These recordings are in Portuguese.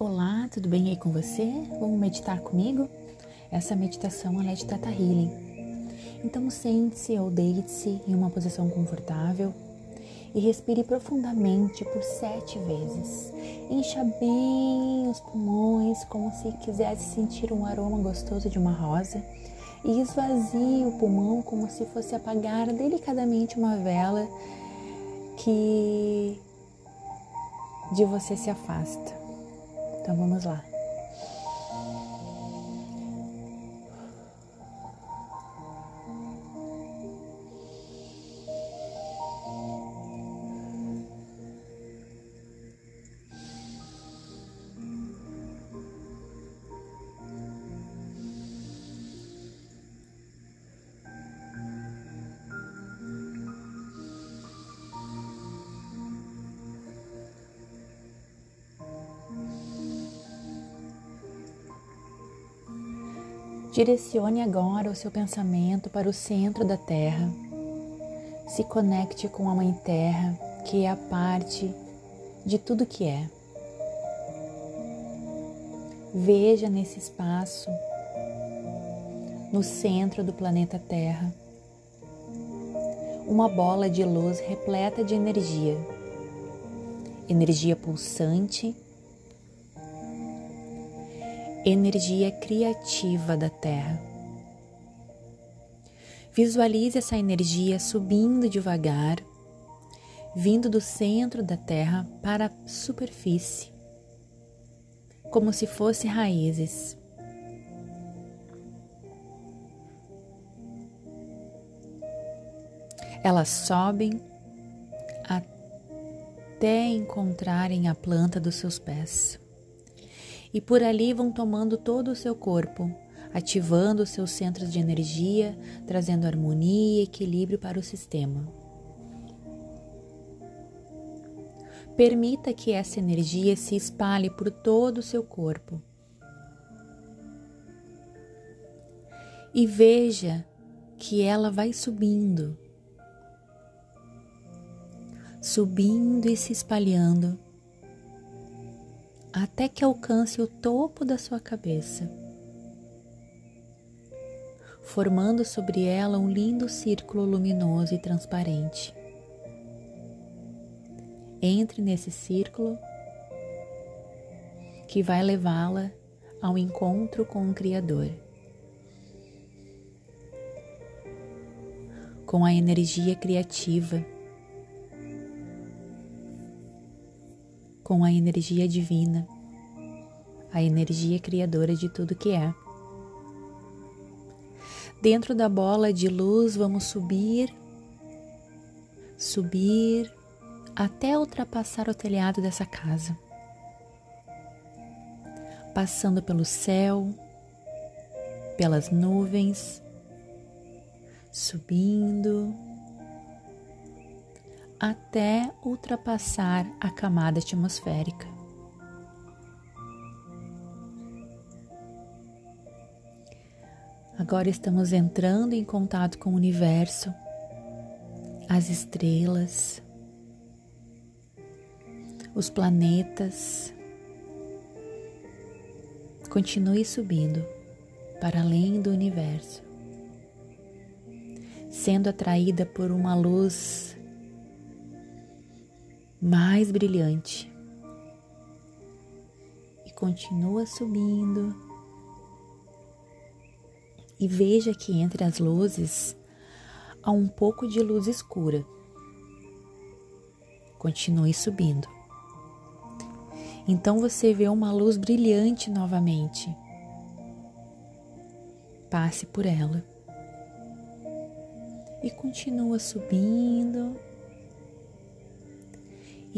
Olá, tudo bem aí com você? Vamos meditar comigo? Essa meditação é de Tata Healing. Então sente-se ou deite-se em uma posição confortável e respire profundamente por sete vezes. Encha bem os pulmões como se quisesse sentir um aroma gostoso de uma rosa e esvazie o pulmão como se fosse apagar delicadamente uma vela que de você se afasta. Então vamos lá. Direcione agora o seu pensamento para o centro da Terra. Se conecte com a Mãe Terra, que é a parte de tudo que é. Veja nesse espaço, no centro do planeta Terra, uma bola de luz repleta de energia, energia pulsante energia criativa da Terra. Visualize essa energia subindo devagar, vindo do centro da Terra para a superfície, como se fosse raízes. Elas sobem até encontrarem a planta dos seus pés e por ali vão tomando todo o seu corpo, ativando os seus centros de energia, trazendo harmonia e equilíbrio para o sistema. Permita que essa energia se espalhe por todo o seu corpo. E veja que ela vai subindo, subindo e se espalhando até que alcance o topo da sua cabeça, formando sobre ela um lindo círculo luminoso e transparente. Entre nesse círculo que vai levá-la ao encontro com o Criador. Com a energia criativa com a energia divina, a energia criadora de tudo que é. Dentro da bola de luz, vamos subir, subir até ultrapassar o telhado dessa casa, passando pelo céu, pelas nuvens, subindo até ultrapassar a camada atmosférica. Agora estamos entrando em contato com o universo, as estrelas, os planetas. Continue subindo para além do universo, sendo atraída por uma luz mais brilhante. E continua subindo. E veja que entre as luzes há um pouco de luz escura. Continue subindo. Então você vê uma luz brilhante novamente. Passe por ela. E continua subindo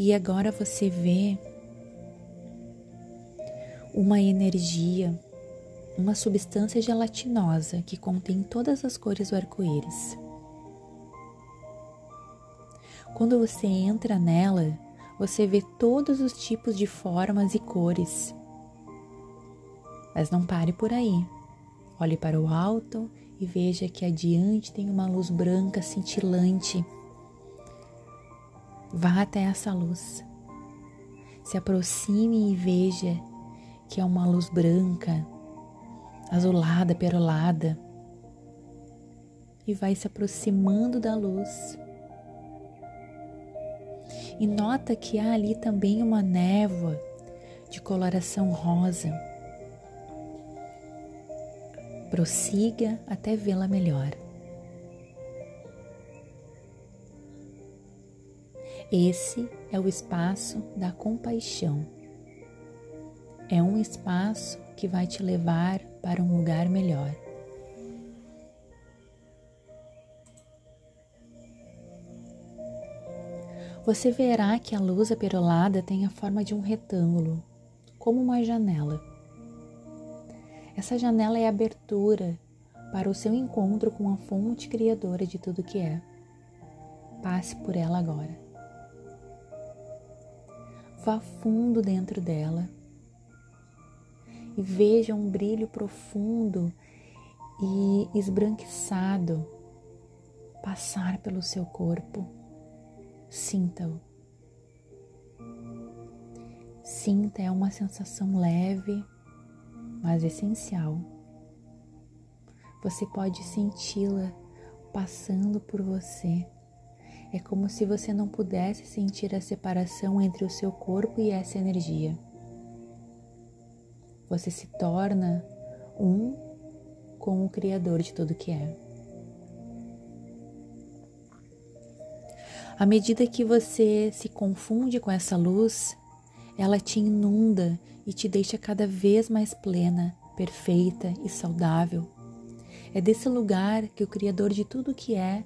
e agora você vê uma energia, uma substância gelatinosa que contém todas as cores do arco-íris. Quando você entra nela, você vê todos os tipos de formas e cores. Mas não pare por aí. Olhe para o alto e veja que adiante tem uma luz branca cintilante Vá até essa luz. Se aproxime e veja que é uma luz branca, azulada, perolada, e vai se aproximando da luz. E nota que há ali também uma névoa de coloração rosa. Prossiga até vê-la melhor. Esse é o espaço da compaixão. É um espaço que vai te levar para um lugar melhor. Você verá que a luz aperolada tem a forma de um retângulo, como uma janela. Essa janela é abertura para o seu encontro com a fonte criadora de tudo que é. Passe por ela agora. Vá fundo dentro dela e veja um brilho profundo e esbranquiçado passar pelo seu corpo. Sinta-o. Sinta é uma sensação leve, mas essencial. Você pode senti-la passando por você é como se você não pudesse sentir a separação entre o seu corpo e essa energia. Você se torna um com o Criador de tudo que é. À medida que você se confunde com essa luz, ela te inunda e te deixa cada vez mais plena, perfeita e saudável. É desse lugar que o Criador de tudo que é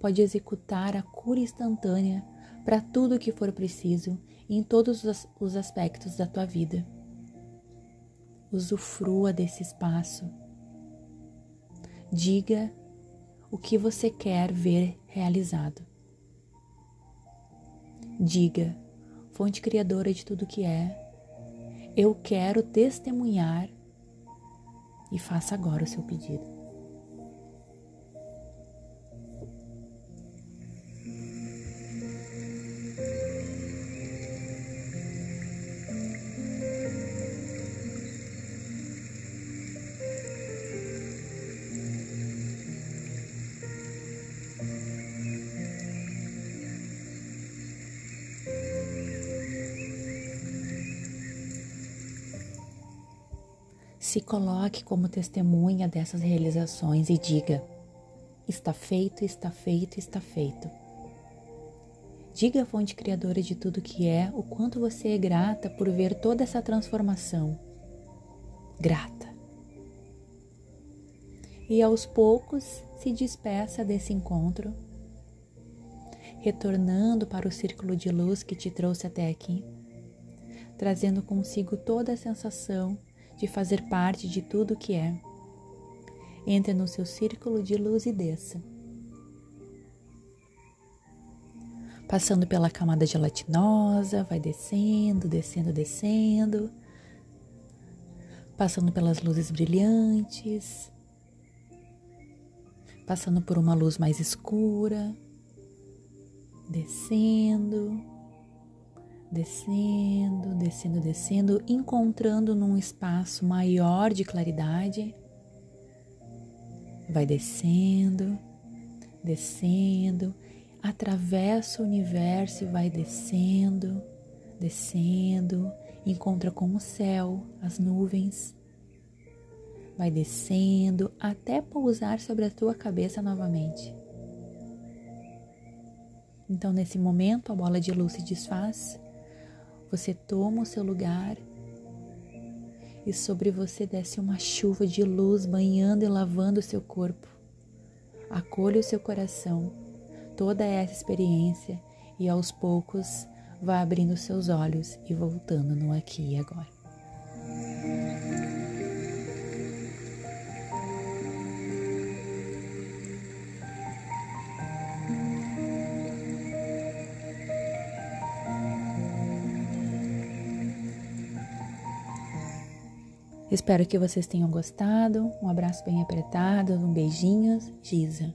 pode executar a cura instantânea para tudo o que for preciso em todos os aspectos da tua vida. Usufrua desse espaço. Diga o que você quer ver realizado. Diga, fonte criadora de tudo que é, eu quero testemunhar e faça agora o seu pedido. Se coloque como testemunha dessas realizações e diga: está feito, está feito, está feito. Diga à fonte criadora de tudo que é o quanto você é grata por ver toda essa transformação. Grata. E aos poucos se despeça desse encontro, retornando para o círculo de luz que te trouxe até aqui, trazendo consigo toda a sensação de fazer parte de tudo o que é. Entre no seu círculo de luz e desça. Passando pela camada gelatinosa, vai descendo, descendo, descendo. Passando pelas luzes brilhantes. Passando por uma luz mais escura. Descendo descendo, descendo, descendo, encontrando num espaço maior de claridade. Vai descendo, descendo, atravessa o universo e vai descendo, descendo, encontra com o céu, as nuvens. Vai descendo até pousar sobre a tua cabeça novamente. Então, nesse momento, a bola de luz se desfaz você toma o seu lugar e sobre você desce uma chuva de luz banhando e lavando o seu corpo. Acolha o seu coração, toda essa experiência e aos poucos vá abrindo seus olhos e voltando no aqui e agora. Espero que vocês tenham gostado. Um abraço bem apertado, um beijinho, Giza.